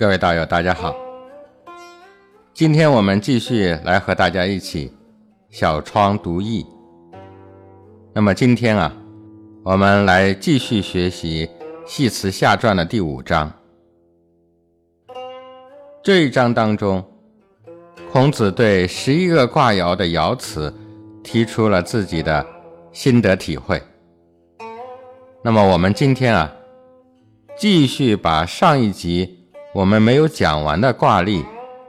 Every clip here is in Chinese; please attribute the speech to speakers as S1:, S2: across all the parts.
S1: 各位道友，大家好。今天我们继续来和大家一起小窗读易。那么今天啊，我们来继续学习《系辞下传》的第五章。这一章当中，孔子对十一个卦爻的爻辞提出了自己的心得体会。那么我们今天啊，继续把上一集我们没有讲完的卦例，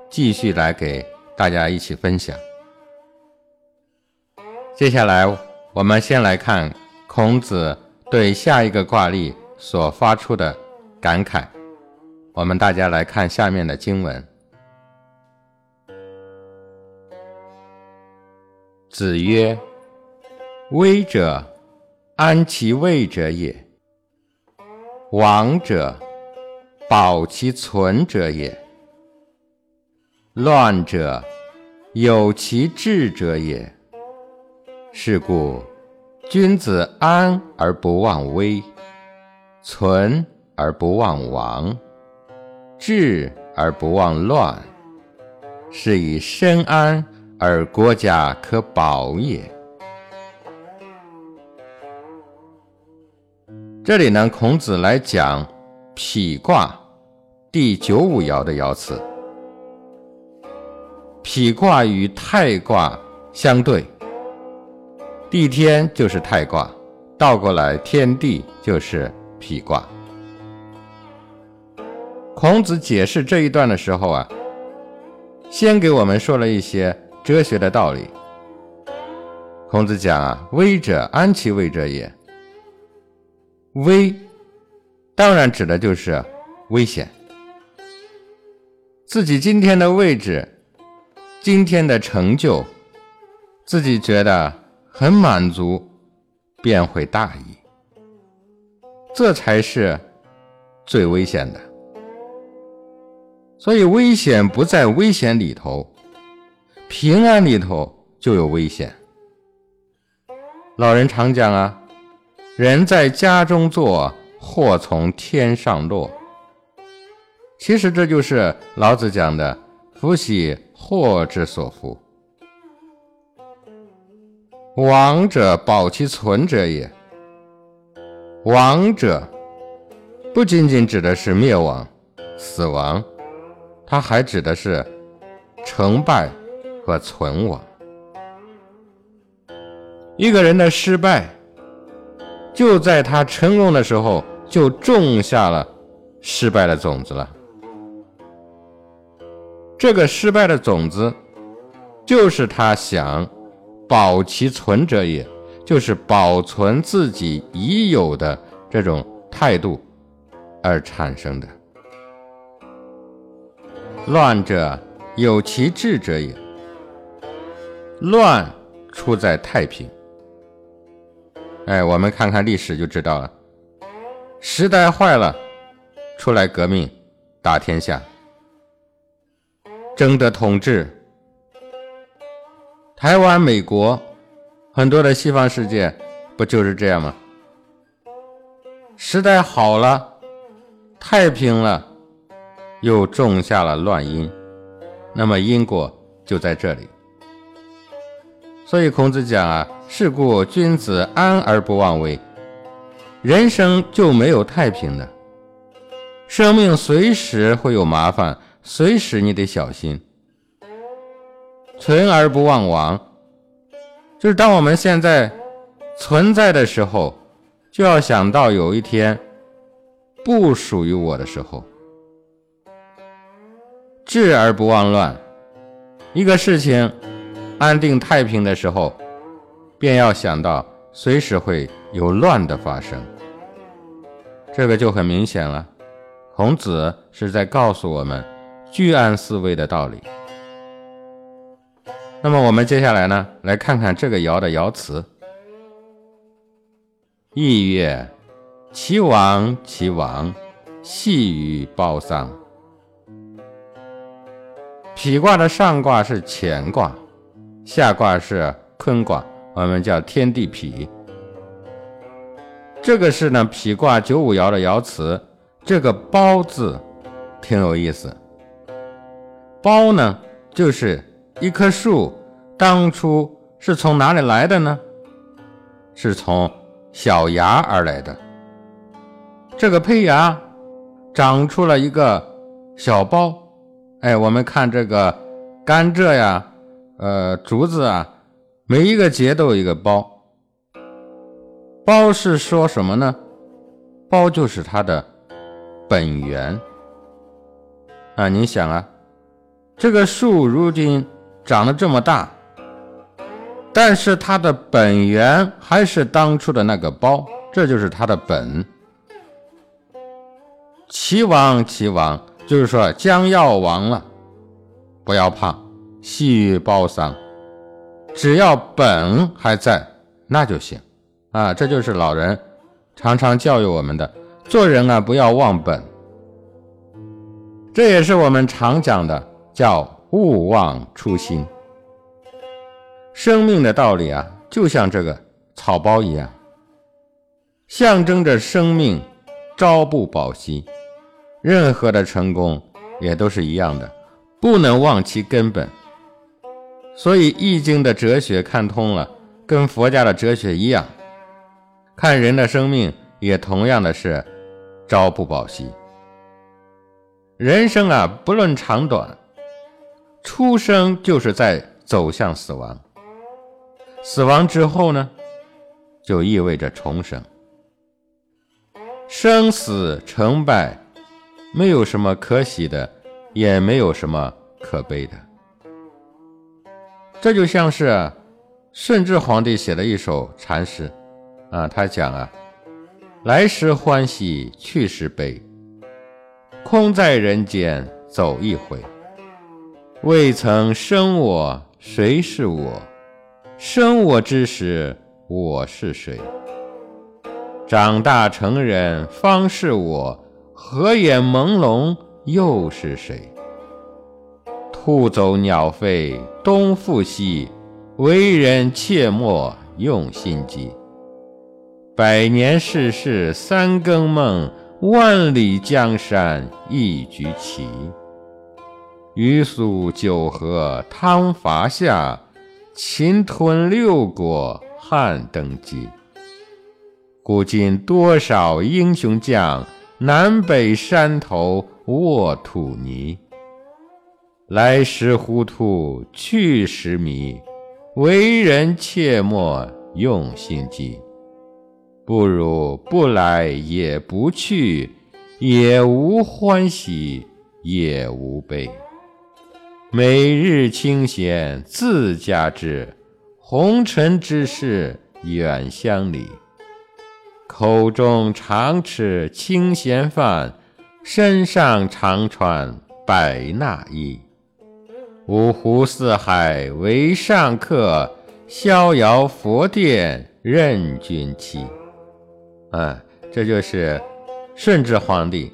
S1: 继续来给大家一起分享。接下来，我们先来看孔子对下一个卦例所发出的感慨。我们大家来看下面的经文：子曰：“危者。”安其位者也，亡者保其存者也，乱者有其志者也。是故，君子安而不忘危，存而不忘亡，治而不忘乱，是以身安而国家可保也。这里呢，孔子来讲否卦第九五爻的爻辞。否卦与泰卦相对，地天就是泰卦，倒过来天地就是否卦。孔子解释这一段的时候啊，先给我们说了一些哲学的道理。孔子讲啊，危者安其位者也。危，当然指的就是危险。自己今天的位置，今天的成就，自己觉得很满足，便会大意。这才是最危险的。所以危险不在危险里头，平安里头就有危险。老人常讲啊。人在家中坐，祸从天上落。其实这就是老子讲的“福兮祸之所伏”。亡者保其存者也。亡者不仅仅指的是灭亡、死亡，它还指的是成败和存亡。一个人的失败。就在他成功的时候，就种下了失败的种子了。这个失败的种子，就是他想保其存者也，就是保存自己已有的这种态度而产生的。乱者有其志者也，乱出在太平。哎，我们看看历史就知道了。时代坏了，出来革命，打天下，争得统治。台湾、美国，很多的西方世界，不就是这样吗？时代好了，太平了，又种下了乱因，那么因果就在这里。所以孔子讲啊。是故，君子安而不忘危。人生就没有太平的，生命随时会有麻烦，随时你得小心。存而不忘亡，就是当我们现在存在的时候，就要想到有一天不属于我的时候。治而不忘乱，一个事情安定太平的时候。便要想到随时会有乱的发生，这个就很明显了。孔子是在告诉我们居安思危的道理。那么我们接下来呢，来看看这个爻的爻辞：意曰：其亡其亡，系于包桑。否卦的上卦是乾卦，下卦是坤卦。我们叫天地痞，这个是呢，痞卦九五爻的爻辞。这个“包”字挺有意思。苞呢，就是一棵树，当初是从哪里来的呢？是从小芽而来的。这个胚芽长出了一个小包。哎，我们看这个甘蔗呀，呃，竹子啊，每一个节都有一个包。包是说什么呢？包就是它的本源啊！你想啊，这个树如今长得这么大，但是它的本源还是当初的那个苞，这就是它的本。齐王，齐王，就是说将要亡了，不要怕，细雨包桑，只要本还在，那就行啊！这就是老人常常教育我们的，做人啊，不要忘本。这也是我们常讲的，叫勿忘初心。生命的道理啊，就像这个草包一样，象征着生命，朝不保夕。任何的成功也都是一样的，不能忘其根本。所以《易经》的哲学看通了，跟佛家的哲学一样，看人的生命也同样的是朝不保夕。人生啊，不论长短，出生就是在走向死亡，死亡之后呢，就意味着重生。生死成败。没有什么可喜的，也没有什么可悲的。这就像是顺治皇帝写的一首禅诗啊，他讲啊：“来时欢喜，去时悲，空在人间走一回。未曾生我，谁是我？生我之时，我是谁？长大成人，方是我。”合眼朦胧又是谁？兔走鸟飞东复西，为人切莫用心机。百年世事三更梦，万里江山一局棋。鱼宿九河汤伐夏，秦吞六国汉登基。古今多少英雄将！南北山头卧土泥，来时糊涂去时迷，为人切莫用心机。不如不来也不去，也无欢喜也无悲。每日清闲自家知，红尘之事远相离。口中常吃清闲饭，身上常穿百衲衣。五湖四海为上客，逍遥佛殿任君妻。啊，这就是顺治皇帝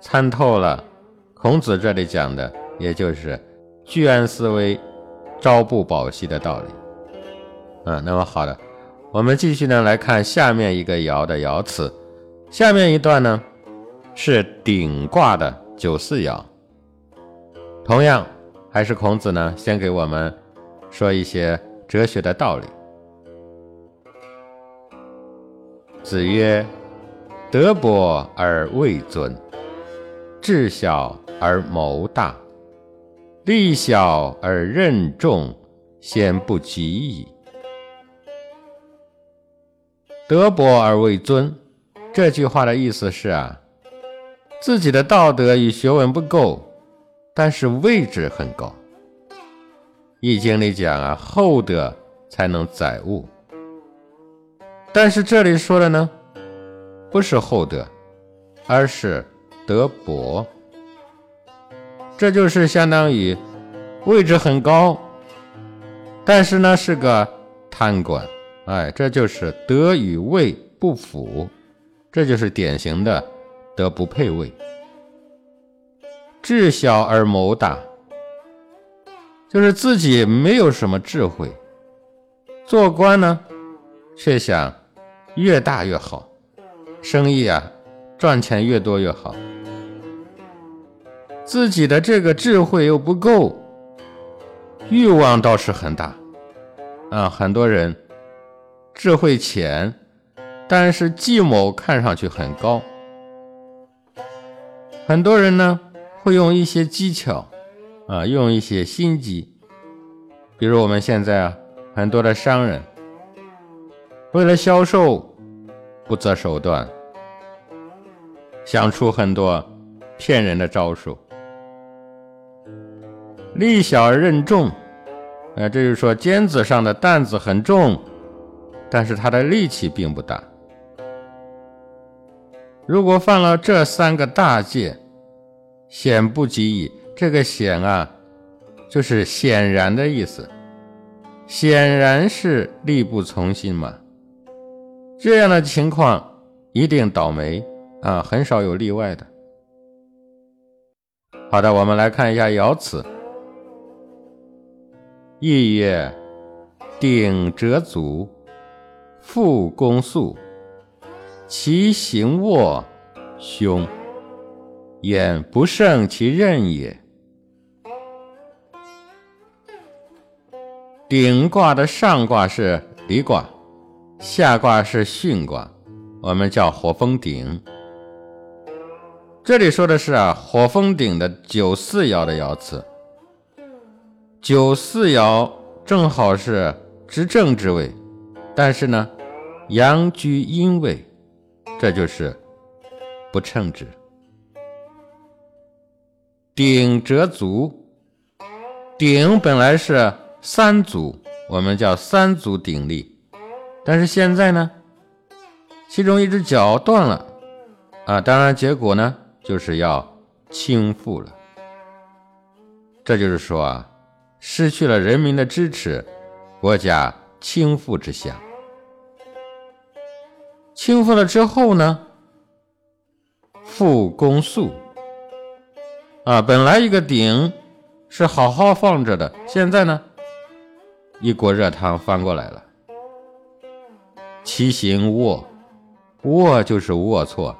S1: 参透了孔子这里讲的，也就是居安思危、朝不保夕的道理。嗯，那么好的。我们继续呢来看下面一个爻的爻辞，下面一段呢是顶卦的九四爻。同样还是孔子呢，先给我们说一些哲学的道理。子曰：“德薄而位尊，智小而谋大，力小而任重，先不及矣。”德薄而位尊，这句话的意思是啊，自己的道德与学问不够，但是位置很高。易经里讲啊，厚德才能载物。但是这里说的呢，不是厚德，而是德薄。这就是相当于位置很高，但是呢是个贪官。哎，这就是德与位不符，这就是典型的德不配位。智小而谋大，就是自己没有什么智慧，做官呢，却想越大越好，生意啊赚钱越多越好。自己的这个智慧又不够，欲望倒是很大啊。很多人智慧浅，但是计谋看上去很高。很多人呢会用一些技巧啊，用一些心机，比如我们现在啊，很多的商人为了销售不择手段，想出很多骗人的招数。力小而任重，呃，这就是说尖子上的担子很重，但是他的力气并不大。如果犯了这三个大戒，险不及矣。这个险啊，就是显然的意思，显然是力不从心嘛。这样的情况一定倒霉啊，很少有例外的。好的，我们来看一下爻辞。意曰：鼎折足，复弓速，其行卧凶，焉不胜其任也。鼎卦的上卦是离卦，下卦是巽卦，我们叫火风鼎。这里说的是啊，火风鼎的九四爻的爻辞。九四爻正好是执政之位，但是呢，阳居阴位，这就是不称职。鼎折足，鼎本来是三足，我们叫三足鼎立，但是现在呢，其中一只脚断了，啊，当然结果呢，就是要倾覆了。这就是说啊。失去了人民的支持，国家倾覆之下。倾覆了之后呢？复公速啊，本来一个鼎是好好放着的，现在呢，一锅热汤翻过来了。其行卧，卧就是龌龊，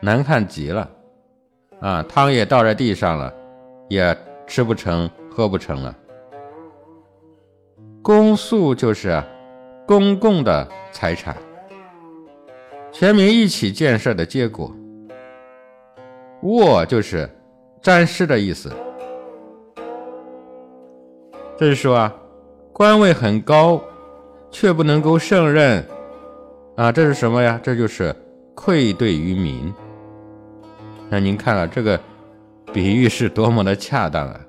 S1: 难看极了啊！汤也倒在地上了，也吃不成，喝不成了。公诉就是公共的财产，全民一起建设的结果。卧就是沾湿的意思，这是说啊，官位很高，却不能够胜任啊，这是什么呀？这就是愧对于民。那您看啊，这个比喻是多么的恰当啊！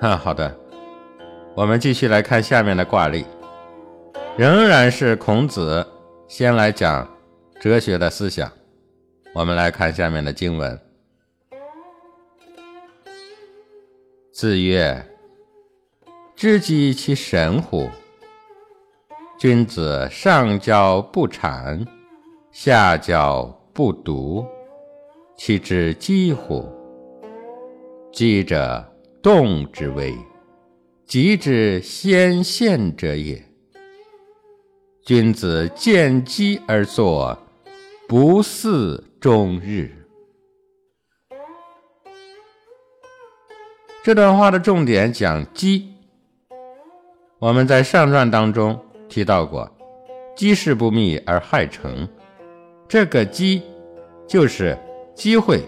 S1: 哈，好的。我们继续来看下面的卦例，仍然是孔子先来讲哲学的思想。我们来看下面的经文：子曰：“知机其神乎？君子上交不谄，下交不笃，其知几乎？机者，动之微。”吉之先现者也。君子见机而作，不似终日。这段话的重点讲机。我们在上传当中提到过，机事不密而害成。这个机就是机会、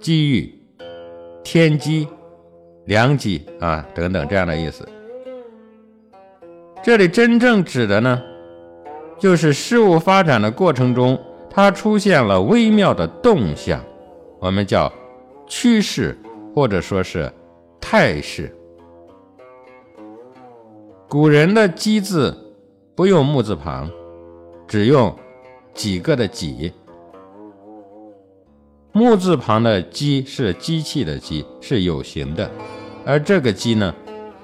S1: 机遇、天机。良机啊，等等这样的意思。这里真正指的呢，就是事物发展的过程中，它出现了微妙的动向，我们叫趋势或者说是态势。古人的“机”字不用木字旁，只用几个的“几”。木字旁的“机”是机器的“机”，是有形的。而这个机呢，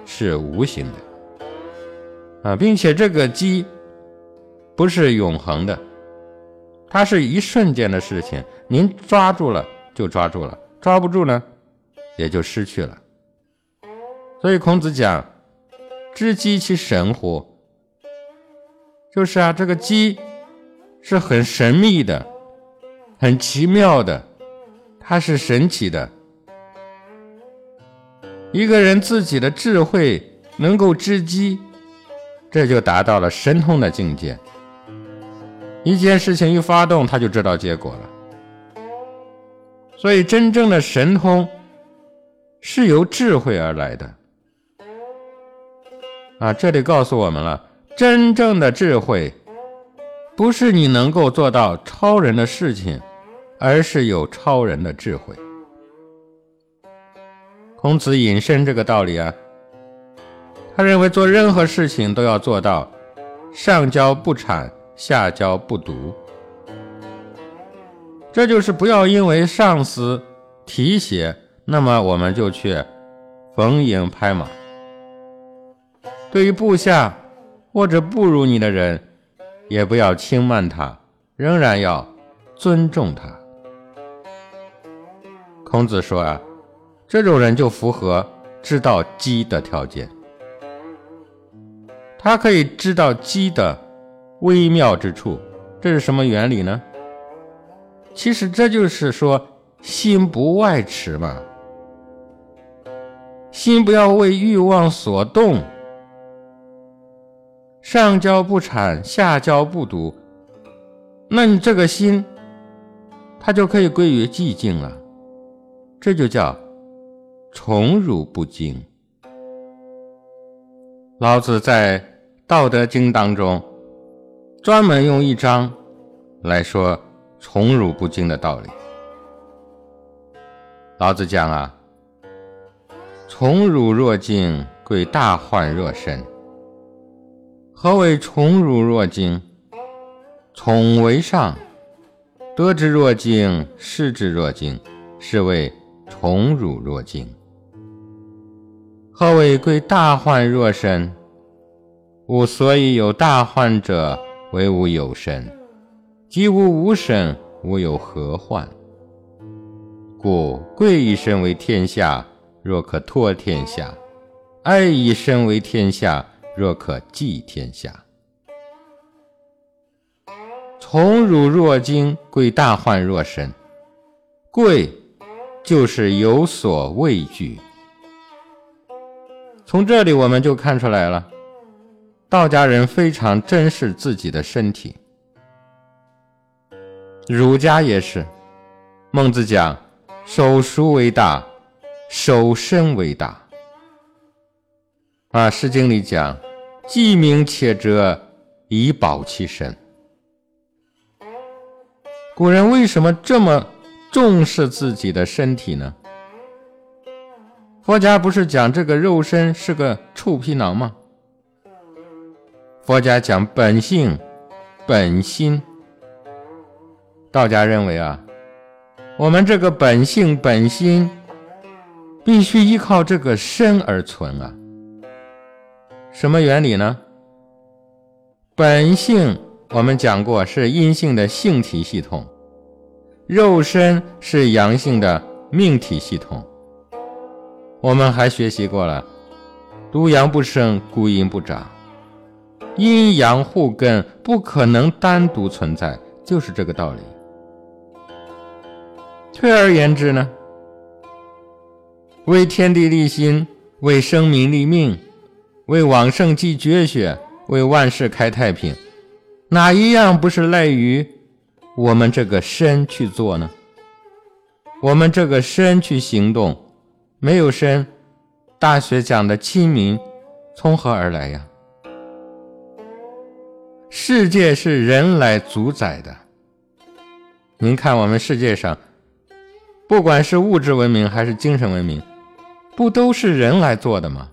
S1: 是无形的啊，并且这个机不是永恒的，它是一瞬间的事情。您抓住了就抓住了，抓不住呢，也就失去了。所以孔子讲：“知机其神乎？”就是啊，这个机是很神秘的，很奇妙的，它是神奇的，一个人自己的智慧能够知机，这就达到了神通的境界。一件事情一发动，他就知道结果了。所以，真正的神通是由智慧而来的。啊，这里告诉我们了，真正的智慧不是你能够做到超人的事情，而是有超人的智慧。孔子引申这个道理啊，他认为做任何事情都要做到上交不谄。下交不读，这就是不要因为上司提携，那么我们就去逢迎拍马。对于部下或者不如你的人，也不要轻慢他，仍然要尊重他。孔子说啊，这种人就符合知道机的条件，他可以知道机的。微妙之处，这是什么原理呢？其实这就是说，心不外驰嘛，心不要为欲望所动，上焦不产，下焦不堵，那你这个心，它就可以归于寂静了，这就叫宠辱不惊。老子在《道德经》当中。专门用一章来说宠辱不惊的道理。老子讲啊，宠辱若惊，贵大患若身。何为宠辱若惊？宠为上，得之若惊，失之若惊，是谓宠辱若惊。何为贵大患若身？吾所以有大患者。唯吾有身，即无无身，吾有何患？故贵以身为天下，若可托天下；爱以身为天下，若可寄天下。宠辱若惊，贵大患若身。贵就是有所畏惧。从这里我们就看出来了。道家人非常珍视自己的身体，儒家也是。孟子讲：“守书为大，守身为大。”啊，《诗经》里讲：“既明且哲，以保其身。”古人为什么这么重视自己的身体呢？佛家不是讲这个肉身是个臭皮囊吗？佛家讲本性、本心，道家认为啊，我们这个本性、本心必须依靠这个身而存啊。什么原理呢？本性我们讲过是阴性的性体系统，肉身是阳性的命体系统。我们还学习过了，独阳不生，孤阴不长。阴阳互根，不可能单独存在，就是这个道理。退而言之呢，为天地立心，为生民立命，为往圣继绝学，为万世开太平，哪一样不是赖于我们这个身去做呢？我们这个身去行动，没有身，大学讲的亲民从何而来呀？世界是人来主宰的。您看，我们世界上，不管是物质文明还是精神文明，不都是人来做的吗？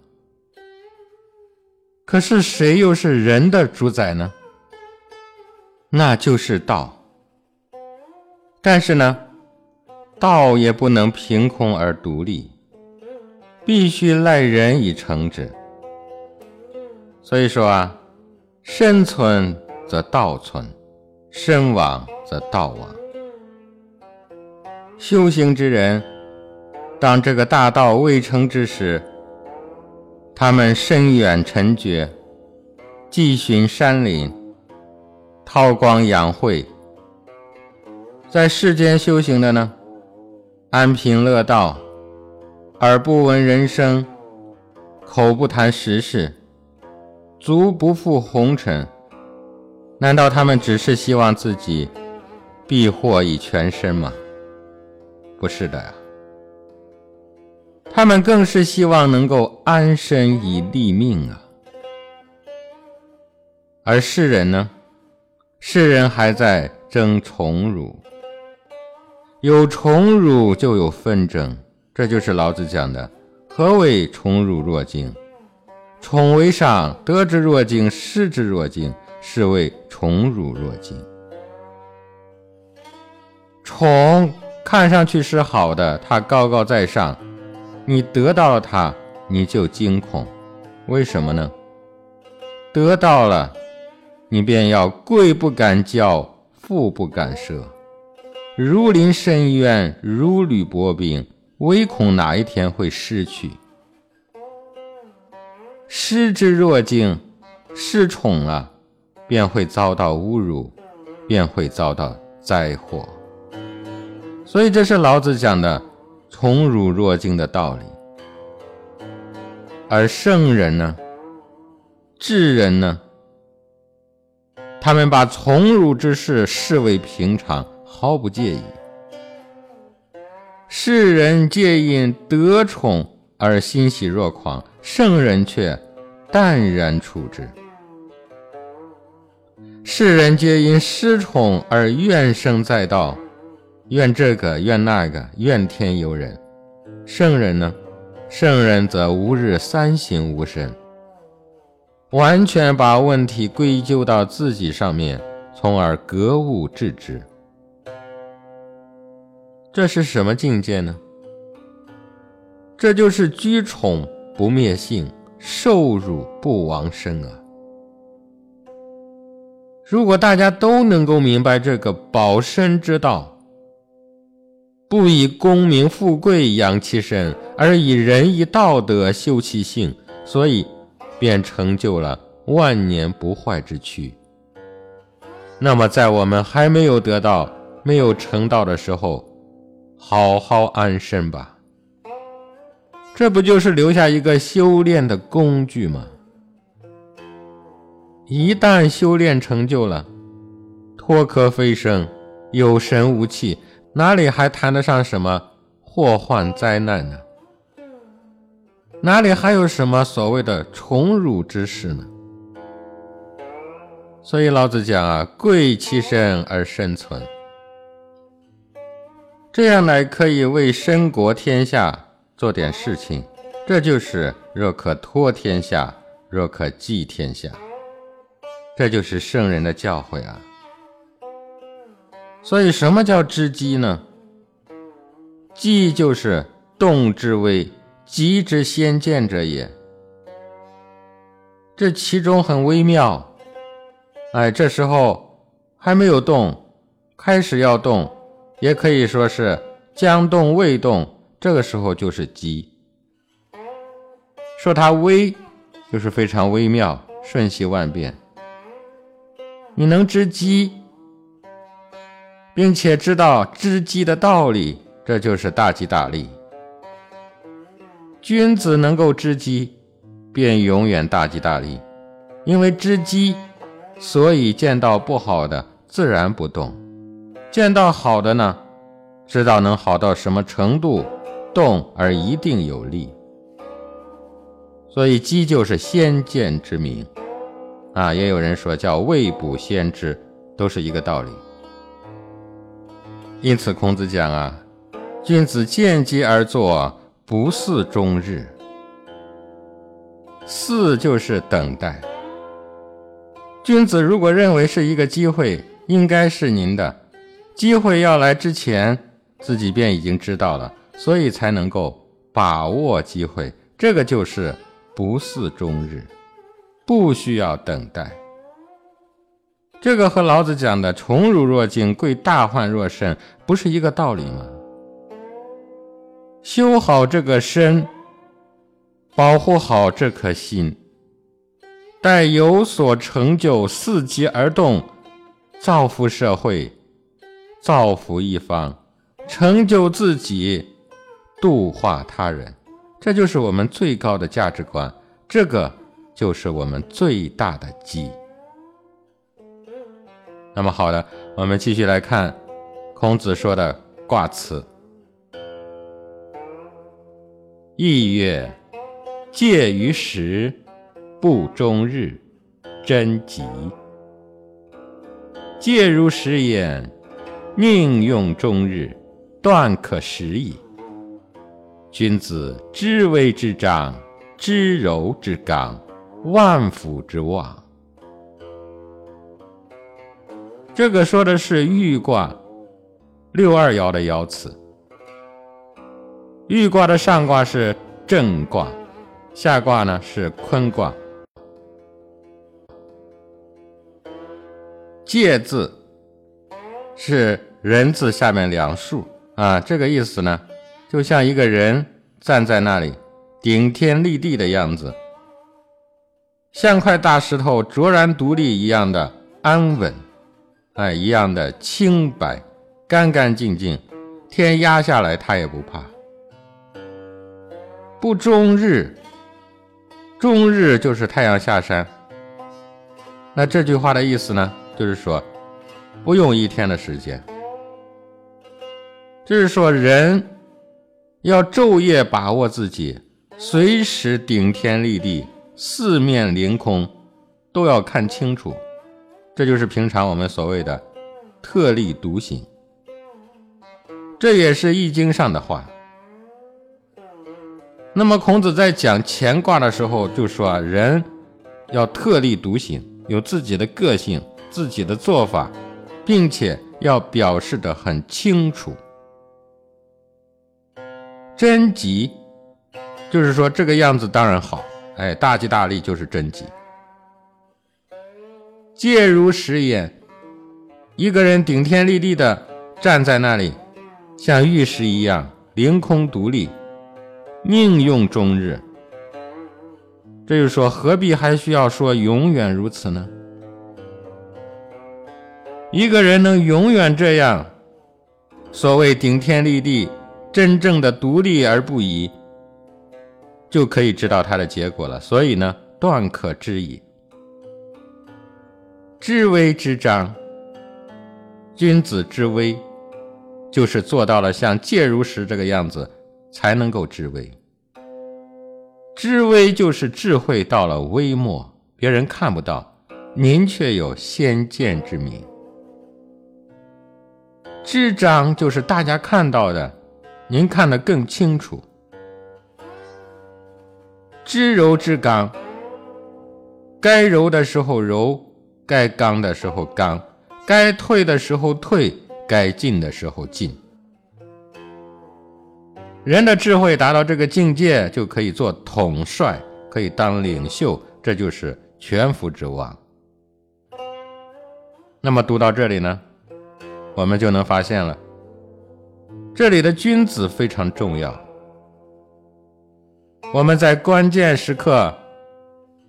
S1: 可是谁又是人的主宰呢？那就是道。但是呢，道也不能凭空而独立，必须赖人以成之。所以说啊。身存则道存，身亡则道亡。修行之人，当这个大道未成之时，他们深远沉绝，寄寻山林，韬光养晦。在世间修行的呢，安贫乐道，耳不闻人声，口不谈时事，足不负红尘。难道他们只是希望自己避祸以全身吗？不是的呀，他们更是希望能够安身以立命啊。而世人呢？世人还在争宠辱，有宠辱就有纷争，这就是老子讲的：何为宠辱若惊？宠为上，得之若惊，失之若惊。是谓宠辱若惊。宠看上去是好的，它高高在上，你得到了它，你就惊恐。为什么呢？得到了，你便要贵不敢骄，富不敢奢，如临深渊，如履薄冰，唯恐哪一天会失去。失之若惊，失宠了。便会遭到侮辱，便会遭到灾祸。所以这是老子讲的“宠辱若惊”的道理。而圣人呢，智人呢，他们把宠辱之事视为平常，毫不介意。世人皆因得宠而欣喜若狂，圣人却淡然处之。世人皆因失宠而怨声载道，怨这个怨那个，怨天尤人。圣人呢？圣人则吾日三省吾身，完全把问题归咎到自己上面，从而格物致知。这是什么境界呢？这就是居宠不灭性，受辱不亡身啊！如果大家都能够明白这个保身之道，不以功名富贵养其身，而以仁义道德修其性，所以便成就了万年不坏之躯。那么，在我们还没有得到、没有成道的时候，好好安身吧。这不就是留下一个修炼的工具吗？一旦修炼成就了，脱壳飞升，有神无气，哪里还谈得上什么祸患灾难呢？哪里还有什么所谓的宠辱之事呢？所以老子讲啊，贵其身而生存，这样来可以为身国天下做点事情。这就是若可托天下，若可寄天下。这就是圣人的教诲啊！所以，什么叫知机呢？机就是动之微，极之先见者也。这其中很微妙。哎，这时候还没有动，开始要动，也可以说是将动未动。这个时候就是机。说它微，就是非常微妙，瞬息万变。你能知机，并且知道知机的道理，这就是大吉大利。君子能够知机，便永远大吉大利。因为知机，所以见到不好的自然不动；见到好的呢，知道能好到什么程度，动而一定有利。所以机就是先见之明。啊，也有人说叫未卜先知，都是一个道理。因此，孔子讲啊，君子见机而作，不似终日。似就是等待。君子如果认为是一个机会，应该是您的机会要来之前，自己便已经知道了，所以才能够把握机会。这个就是不似终日。不需要等待，这个和老子讲的“宠辱若惊，贵大患若身”不是一个道理吗？修好这个身，保护好这颗心，待有所成就，伺机而动，造福社会，造福一方，成就自己，度化他人，这就是我们最高的价值观。这个就是我们最大的吉。那么好的，我们继续来看孔子说的卦辞。意曰：戒于时，不终日，贞吉。戒如时焉，宁用终日，断可食矣。君子知微之章，知柔之刚，万夫之望。这个说的是豫卦六二爻的爻辞。豫卦的上卦是震卦，下卦呢是坤卦。介字是人字下面两竖啊，这个意思呢，就像一个人站在那里顶天立地的样子，像块大石头卓然独立一样的安稳。哎，一样的清白，干干净净，天压下来他也不怕。不终日，终日就是太阳下山。那这句话的意思呢，就是说不用一天的时间，就是说人要昼夜把握自己，随时顶天立地，四面凌空，都要看清楚。这就是平常我们所谓的特立独行，这也是易经上的话。那么孔子在讲乾卦的时候就说：人要特立独行，有自己的个性、自己的做法，并且要表示的很清楚。贞吉，就是说这个样子当然好，哎，大吉大利就是贞吉。介如石焉，一个人顶天立地的站在那里，像玉石一样凌空独立，宁用终日。这就说，何必还需要说永远如此呢？一个人能永远这样，所谓顶天立地，真正的独立而不移，就可以知道他的结果了。所以呢，断可知矣。知微之章，君子之微，就是做到了像介如石这个样子，才能够知微。知微就是智慧到了微末，别人看不到，您却有先见之明。知章就是大家看到的，您看得更清楚。知柔知刚，该柔的时候柔。该刚的时候刚，该退的时候退，该进的时候进。人的智慧达到这个境界，就可以做统帅，可以当领袖，这就是全福之望。那么读到这里呢，我们就能发现了，这里的君子非常重要。我们在关键时刻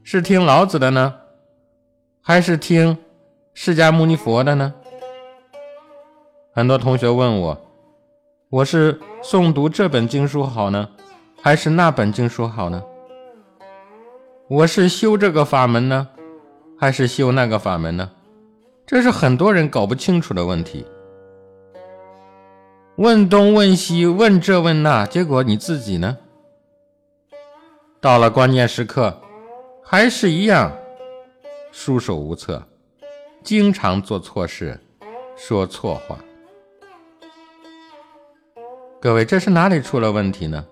S1: 是听老子的呢？还是听释迦牟尼佛的呢？很多同学问我，我是诵读这本经书好呢，还是那本经书好呢？我是修这个法门呢，还是修那个法门呢？这是很多人搞不清楚的问题。问东问西，问这问那，结果你自己呢？到了关键时刻，还是一样。束手无策，经常做错事，说错话。各位，这是哪里出了问题呢？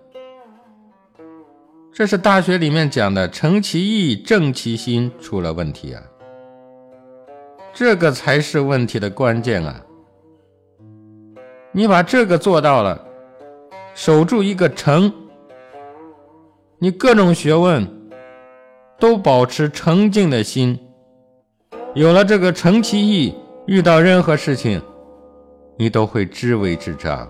S1: 这是大学里面讲的“诚其意，正其心”出了问题啊！这个才是问题的关键啊！你把这个做到了，守住一个诚，你各种学问都保持诚敬的心。有了这个诚其意，遇到任何事情，你都会知微知章，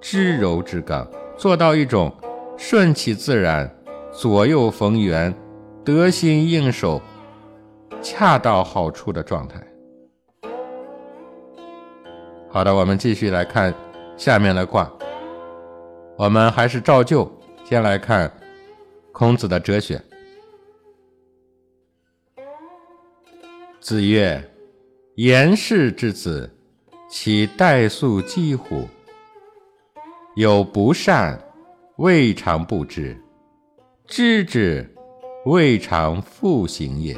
S1: 知柔知刚，做到一种顺其自然、左右逢源、得心应手、恰到好处的状态。好的，我们继续来看下面的卦，我们还是照旧先来看孔子的哲学。子曰：“言氏之子，其代数几乎？有不善，未尝不知；知之，未尝复行也。”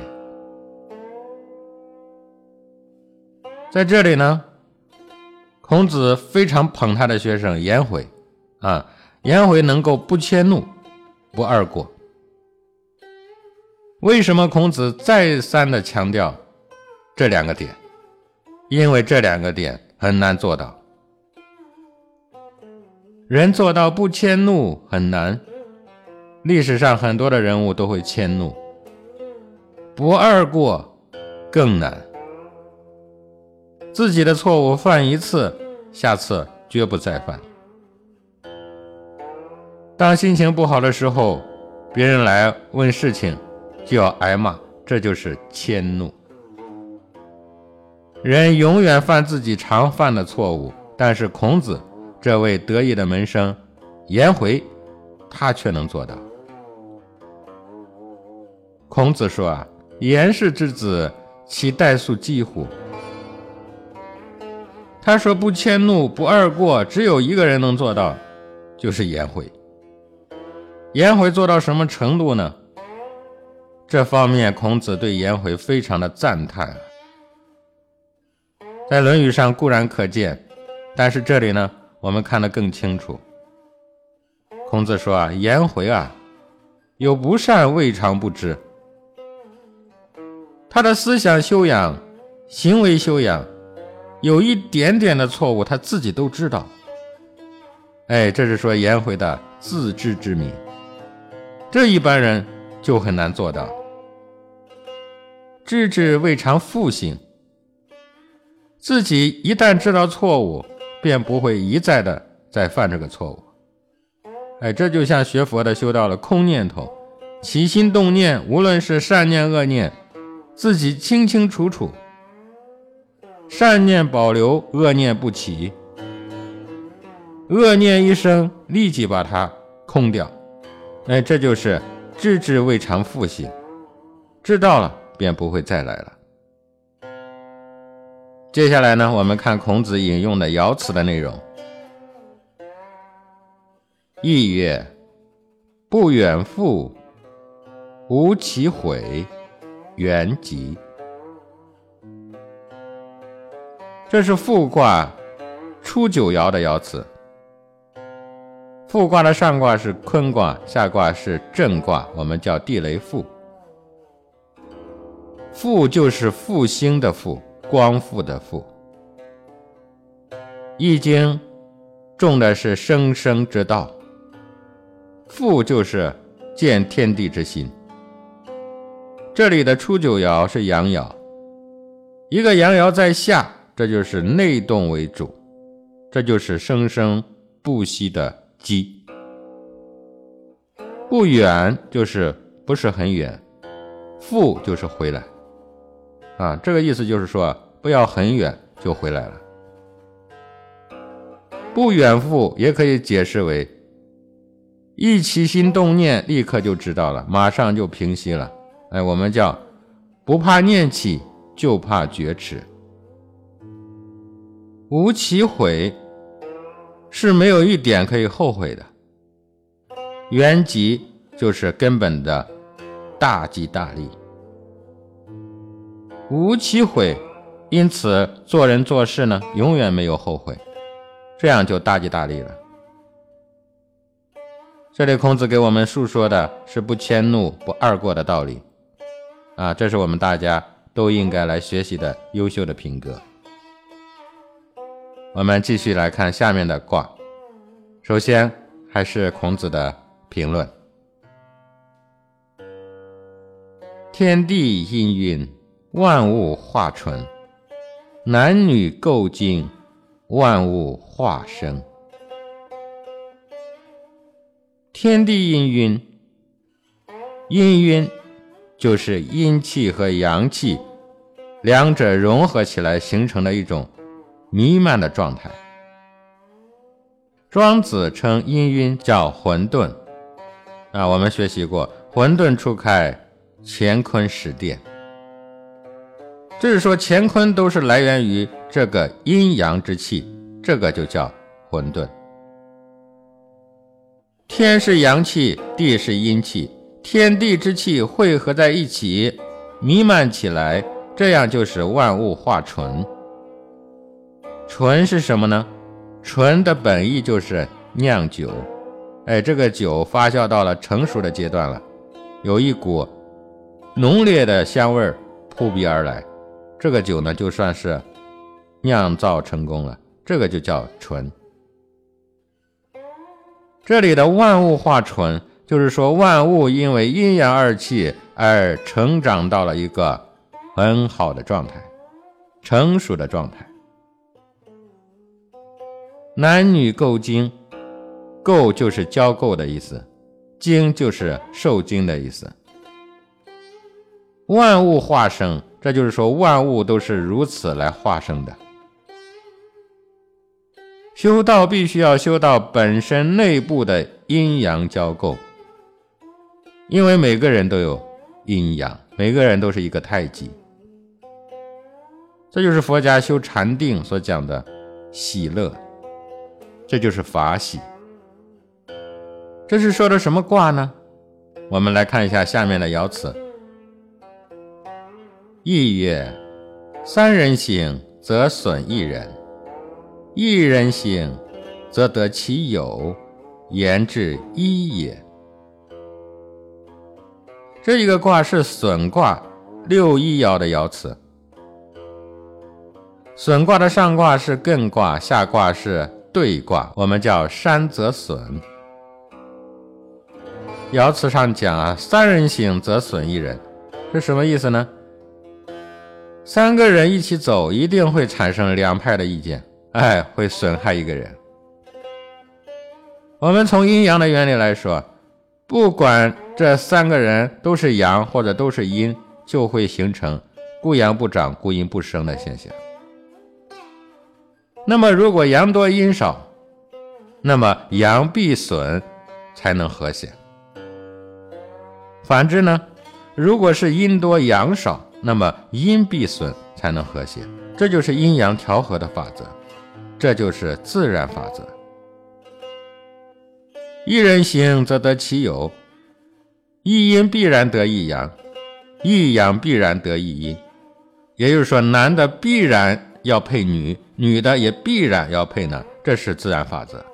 S1: 在这里呢，孔子非常捧他的学生颜回，啊，颜回能够不迁怒，不贰过。为什么孔子再三的强调这两个点？因为这两个点很难做到。人做到不迁怒很难，历史上很多的人物都会迁怒，不贰过更难。自己的错误犯一次，下次绝不再犯。当心情不好的时候，别人来问事情。就要挨骂，这就是迁怒。人永远犯自己常犯的错误，但是孔子这位得意的门生颜回，他却能做到。孔子说啊：“颜氏之子，其代数几乎？”他说不迁怒，不贰过，只有一个人能做到，就是颜回。颜回做到什么程度呢？这方面，孔子对颜回非常的赞叹，在《论语》上固然可见，但是这里呢，我们看得更清楚。孔子说啊，颜回啊，有不善未尝不知，他的思想修养、行为修养，有一点点的错误，他自己都知道。哎，这是说颜回的自知之明，这一般人。就很难做到。知之未尝复行，自己一旦知道错误，便不会一再的再犯这个错误。哎，这就像学佛的修到了空念头，起心动念，无论是善念恶念，自己清清楚楚，善念保留，恶念不起，恶念一生，立即把它空掉。哎，这就是。知之未尝复行，知道了便不会再来了。接下来呢，我们看孔子引用的爻辞的内容。意曰：不远复，无其悔，原吉。这是复卦初九爻的爻辞。复卦的上卦是坤卦，下卦是震卦，我们叫地雷复。复就是复兴的复，光复的复。易经重的是生生之道，复就是见天地之心。这里的初九爻是阳爻，一个阳爻在下，这就是内动为主，这就是生生不息的。机不远就是不是很远，复就是回来啊，这个意思就是说不要很远就回来了。不远复也可以解释为一起心动念立刻就知道了，马上就平息了。哎，我们叫不怕念起，就怕觉迟。无其悔。是没有一点可以后悔的，原吉就是根本的大吉大利，无其悔，因此做人做事呢，永远没有后悔，这样就大吉大利了。这里孔子给我们述说的是不迁怒、不贰过的道理，啊，这是我们大家都应该来学习的优秀的品格。我们继续来看下面的卦。首先还是孔子的评论：天地氤氲，万物化纯；男女构精，万物化生。天地氤氲，氤氲就是阴气和阳气两者融合起来形成的一种。弥漫的状态。庄子称氤氲叫混沌，啊，我们学习过，混沌初开，乾坤始奠。就是说乾坤都是来源于这个阴阳之气，这个就叫混沌。天是阳气，地是阴气，天地之气汇合在一起，弥漫起来，这样就是万物化纯。醇是什么呢？醇的本意就是酿酒。哎，这个酒发酵到了成熟的阶段了，有一股浓烈的香味扑鼻而来，这个酒呢就算是酿造成功了，这个就叫醇。这里的万物化纯，就是说万物因为阴阳二气而成长到了一个很好的状态，成熟的状态。男女构精，构就是交构的意思，精就是受精的意思。万物化生，这就是说万物都是如此来化生的。修道必须要修到本身内部的阴阳交构，因为每个人都有阴阳，每个人都是一个太极。这就是佛家修禅定所讲的喜乐，这就是法喜。这是说的什么卦呢？我们来看一下下面的爻辞：意曰：三人行，则损一人。一人行，则得其有，言之一也。这一个卦是损卦六一爻的爻辞。损卦的上卦是艮卦，下卦是兑卦，我们叫山则损。爻辞上讲啊，三人行则损一人，是什么意思呢？三个人一起走，一定会产生两派的意见。哎，会损害一个人。我们从阴阳的原理来说，不管这三个人都是阳或者都是阴，就会形成孤阳不长、孤阴不生的现象。那么，如果阳多阴少，那么阳必损，才能和谐。反之呢，如果是阴多阳少，那么阴必损，才能和谐。这就是阴阳调和的法则。这就是自然法则。一人行则得其有，一阴必然得一阳，一阳必然得一阴。也就是说，男的必然要配女，女的也必然要配男，这是自然法则。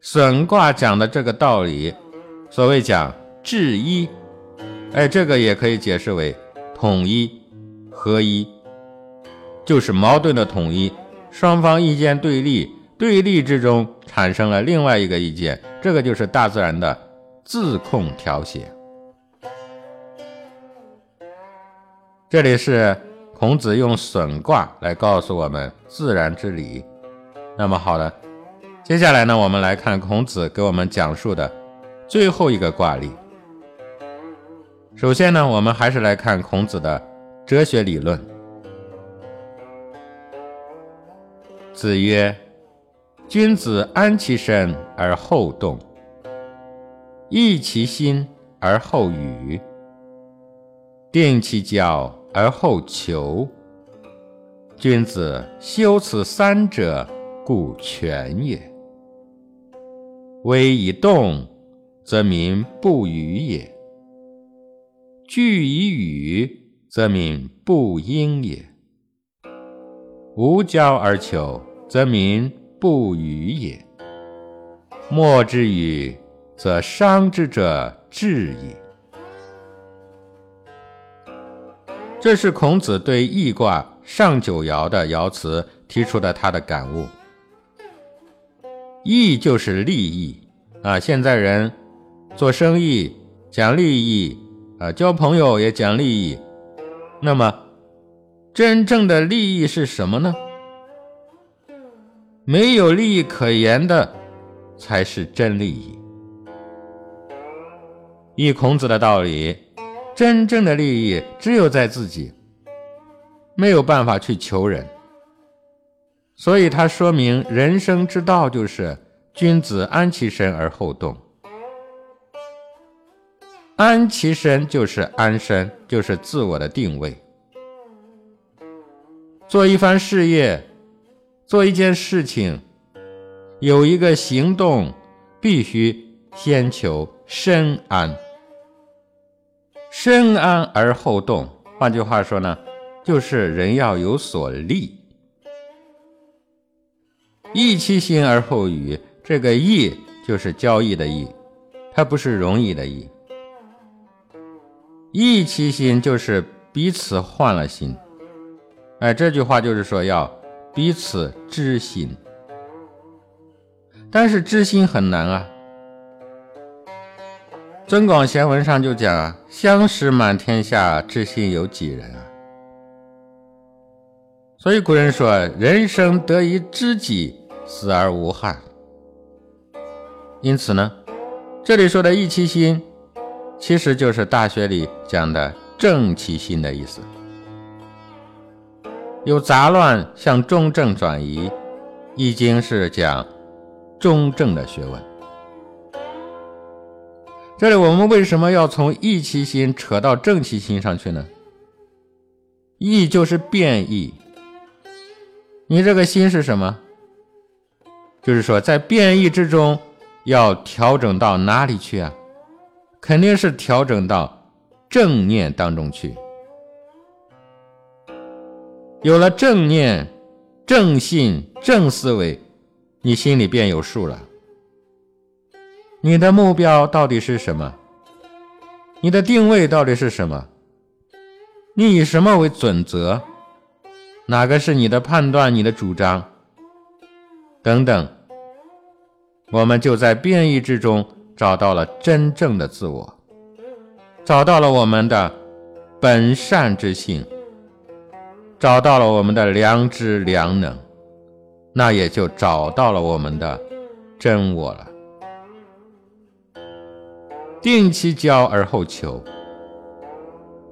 S1: 损卦讲的这个道理，所谓讲制一，哎，这个也可以解释为统一、合一。就是矛盾的统一，双方意见对立，对立之中产生了另外一个意见，这个就是大自然的自控调谐。这里是孔子用损卦来告诉我们自然之理。那么好了，接下来呢，我们来看孔子给我们讲述的最后一个卦例。首先呢，我们还是来看孔子的哲学理论。子曰：“君子安其身而后动，抑其心而后语，定其教而后求。君子修此三者，故全也。威以动，则民不语也；惧以语，则民不应也。”无交而求，则民不语也。莫之与，则伤之者至矣。这是孔子对易卦上九爻的爻辞提出的他的感悟。义就是利益啊！现在人做生意讲利益啊，交朋友也讲利益，那么。真正的利益是什么呢？没有利益可言的，才是真利益。以孔子的道理，真正的利益只有在自己，没有办法去求人。所以他说明人生之道就是君子安其身而后动。安其身就是安身，就是自我的定位。做一番事业，做一件事情，有一个行动，必须先求身安，深安而后动。换句话说呢，就是人要有所立。易其心而后语，这个意就是交易的意，它不是容易的易。易其心就是彼此换了心。哎，这句话就是说要彼此知心，但是知心很难啊。《增广贤文》上就讲啊：“相识满天下，知心有几人啊？”所以古人说：“人生得一知己，死而无憾。”因此呢，这里说的义其心，其实就是《大学》里讲的正其心的意思。由杂乱向中正转移，《易经》是讲中正的学问。这里我们为什么要从易其心扯到正其心上去呢？易就是变异，你这个心是什么？就是说在变异之中要调整到哪里去啊？肯定是调整到正念当中去。有了正念、正信、正思维，你心里便有数了。你的目标到底是什么？你的定位到底是什么？你以什么为准则？哪个是你的判断、你的主张？等等，我们就在变异之中找到了真正的自我，找到了我们的本善之性。找到了我们的良知良能，那也就找到了我们的真我了。定期交而后求。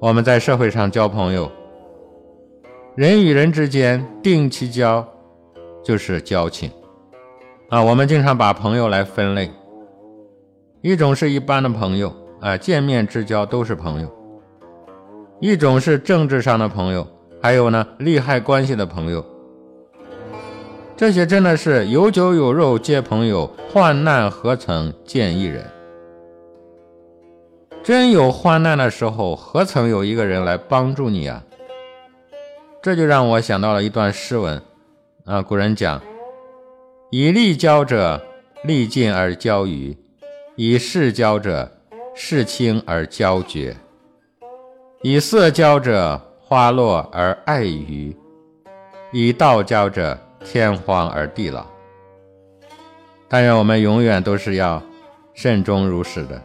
S1: 我们在社会上交朋友，人与人之间定期交，就是交情啊。我们经常把朋友来分类，一种是一般的朋友啊，见面之交都是朋友；一种是政治上的朋友。还有呢，利害关系的朋友，这些真的是有酒有肉皆朋友，患难何曾见一人？真有患难的时候，何曾有一个人来帮助你啊？这就让我想到了一段诗文啊，古人讲：以利交者，利尽而交余；以势交者，势轻而交绝；以色交者。花落而爱鱼，以道交者，天荒而地老。但愿我们永远都是要慎终如始的，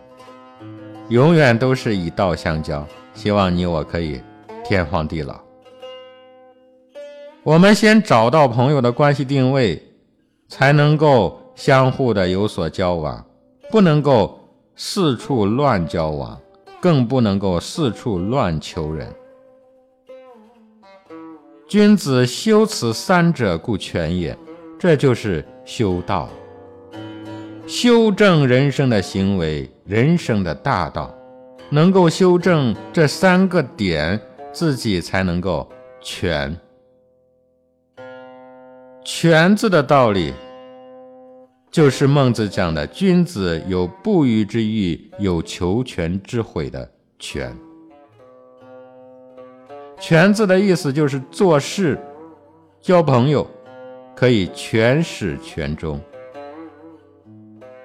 S1: 永远都是以道相交。希望你我可以天荒地老。我们先找到朋友的关系定位，才能够相互的有所交往，不能够四处乱交往，更不能够四处乱求人。君子修此三者，故全也。这就是修道，修正人生的行为，人生的大道。能够修正这三个点，自己才能够全。全字的道理，就是孟子讲的：君子有不虞之欲，有求全之悔的全。全字的意思就是做事、交朋友，可以全始全终。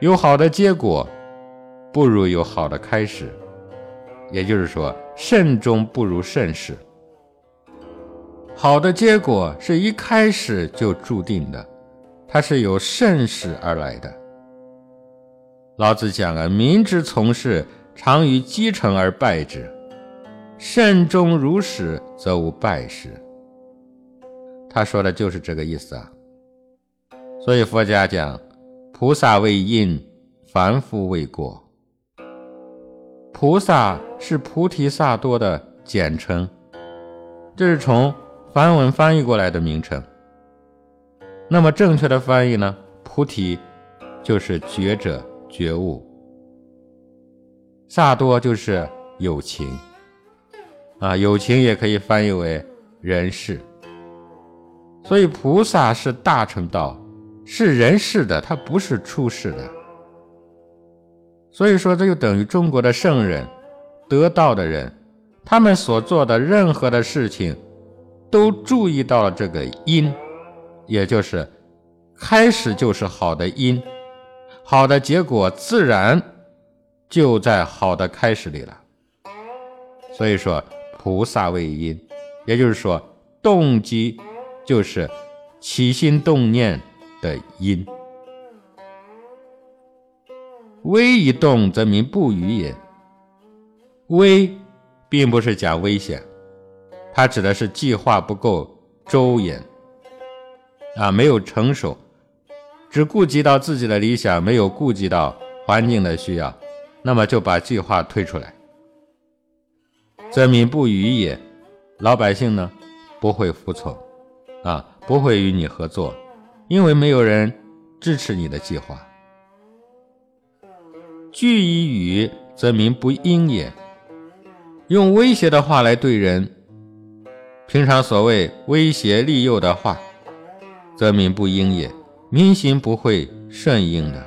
S1: 有好的结果，不如有好的开始。也就是说，慎终不如慎始。好的结果是一开始就注定的，它是由慎始而来的。老子讲啊，民之从事，常于积成而败之。慎终如始，则无败事。他说的就是这个意思啊。所以佛家讲，菩萨为因，凡夫为果。菩萨是菩提萨多的简称，这是从梵文翻译过来的名称。那么正确的翻译呢？菩提就是觉者、觉悟，萨多就是有情。啊，友情也可以翻译为人事。所以菩萨是大乘道，是人世的，他不是出世的。所以说，这就等于中国的圣人、得道的人，他们所做的任何的事情，都注意到了这个因，也就是开始就是好的因，好的结果自然就在好的开始里了。所以说，菩萨为因，也就是说，动机就是起心动念的因。危一动则民不语也。危，并不是讲危险，它指的是计划不够周延，啊，没有成熟，只顾及到自己的理想，没有顾及到环境的需要，那么就把计划推出来，则民不语也。老百姓呢，不会服从，啊，不会与你合作，因为没有人支持你的计划。惧以语，则民不应也。用威胁的话来对人，平常所谓威胁利诱的话，则民不应也，民心不会顺应的。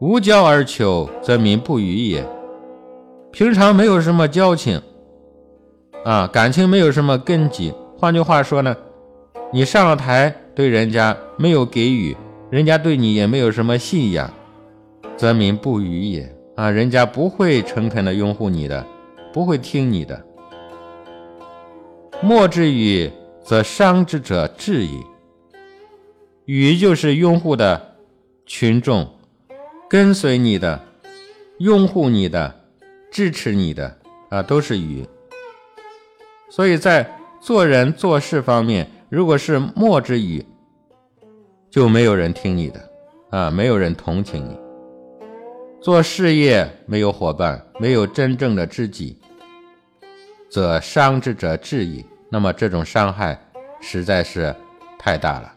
S1: 无交而求，则民不语也。平常没有什么交情，啊，感情没有什么根基。换句话说呢，你上了台对人家没有给予，人家对你也没有什么信仰。则民不与也啊，人家不会诚恳的拥护你的，不会听你的。莫之语，则伤之者至矣。语就是拥护的群众，跟随你的、拥护你的、支持你的啊，都是语。所以在做人做事方面，如果是莫之语，就没有人听你的啊，没有人同情你。做事业没有伙伴，没有真正的知己，则伤之者至矣。那么这种伤害实在是太大了。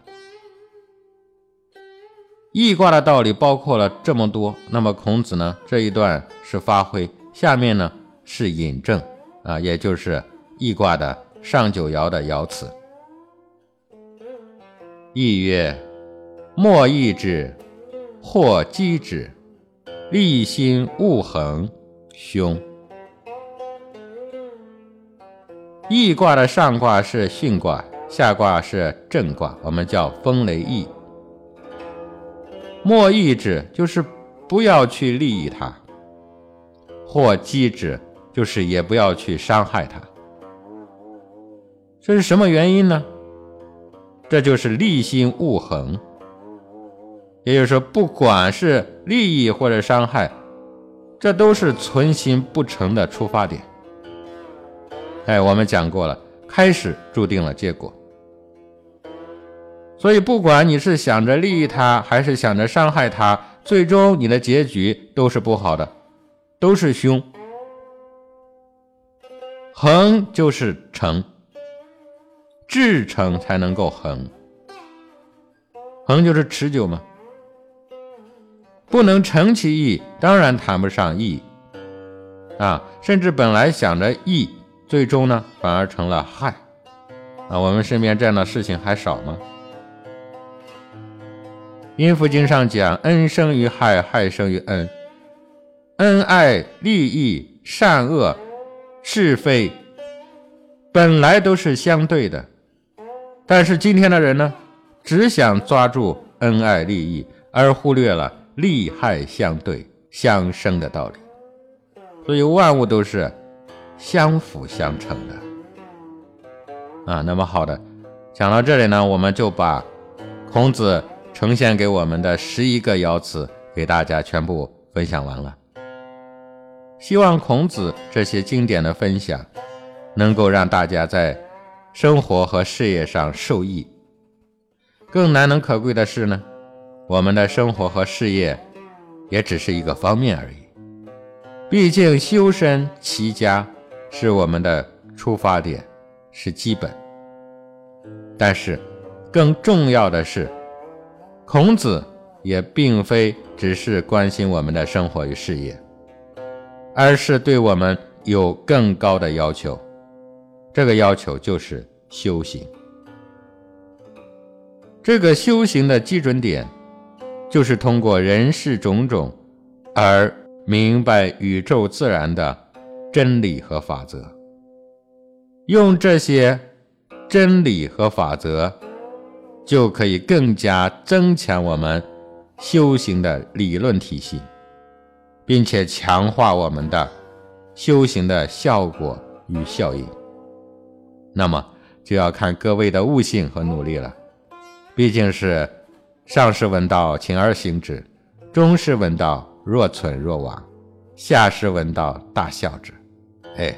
S1: 易卦的道理包括了这么多，那么孔子呢这一段是发挥，下面呢是引证啊，也就是易卦的上九爻的爻辞。易曰：莫易之，或击之。立心勿恒，凶。易卦的上卦是巽卦，下卦是震卦，我们叫风雷易。莫易之，就是不要去利益他；或击之，就是也不要去伤害他。这是什么原因呢？这就是立心勿横。也就是说，不管是利益或者伤害，这都是存心不成的出发点。哎，我们讲过了，开始注定了结果。所以，不管你是想着利益他，还是想着伤害他，最终你的结局都是不好的，都是凶。恒就是成，至诚才能够恒，恒就是持久嘛。不能成其意，当然谈不上义啊！甚至本来想着义，最终呢反而成了害啊！我们身边这样的事情还少吗？《阴符经》上讲：“恩生于害，害生于恩。恩爱、利益、善恶、是非，本来都是相对的。但是今天的人呢，只想抓住恩爱利益，而忽略了。”利害相对相生的道理，所以万物都是相辅相成的啊。那么好的，讲到这里呢，我们就把孔子呈现给我们的十一个爻辞给大家全部分享完了。希望孔子这些经典的分享，能够让大家在生活和事业上受益。更难能可贵的是呢。我们的生活和事业也只是一个方面而已，毕竟修身齐家是我们的出发点，是基本。但是，更重要的是，孔子也并非只是关心我们的生活与事业，而是对我们有更高的要求。这个要求就是修行。这个修行的基准点，就是通过人世种种而明白宇宙自然的真理和法则。用这些真理和法则，就可以更加增强我们修行的理论体系，并且强化我们的修行的效果与效应。那么，就要看各位的悟性和努力了。毕竟是上士闻道，勤而行之；中士闻道，若存若亡；下士闻道，大笑之。哎，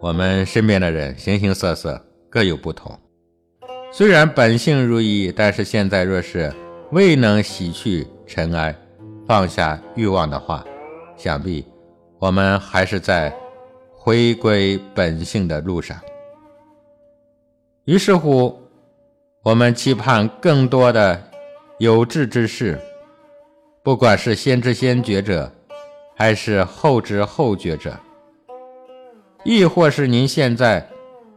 S1: 我们身边的人形形色色，各有不同。虽然本性如一，但是现在若是未能洗去尘埃，放下欲望的话，想必我们还是在回归本性的路上。于是乎。我们期盼更多的有志之士，不管是先知先觉者，还是后知后觉者，亦或是您现在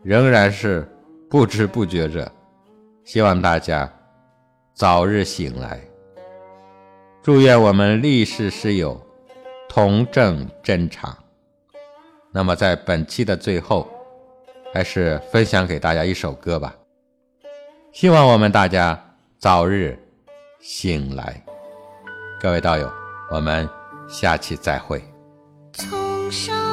S1: 仍然是不知不觉者，希望大家早日醒来。祝愿我们历世师友同证真常。那么，在本期的最后，还是分享给大家一首歌吧。希望我们大家早日醒来，各位道友，我们下期再会。
S2: 从生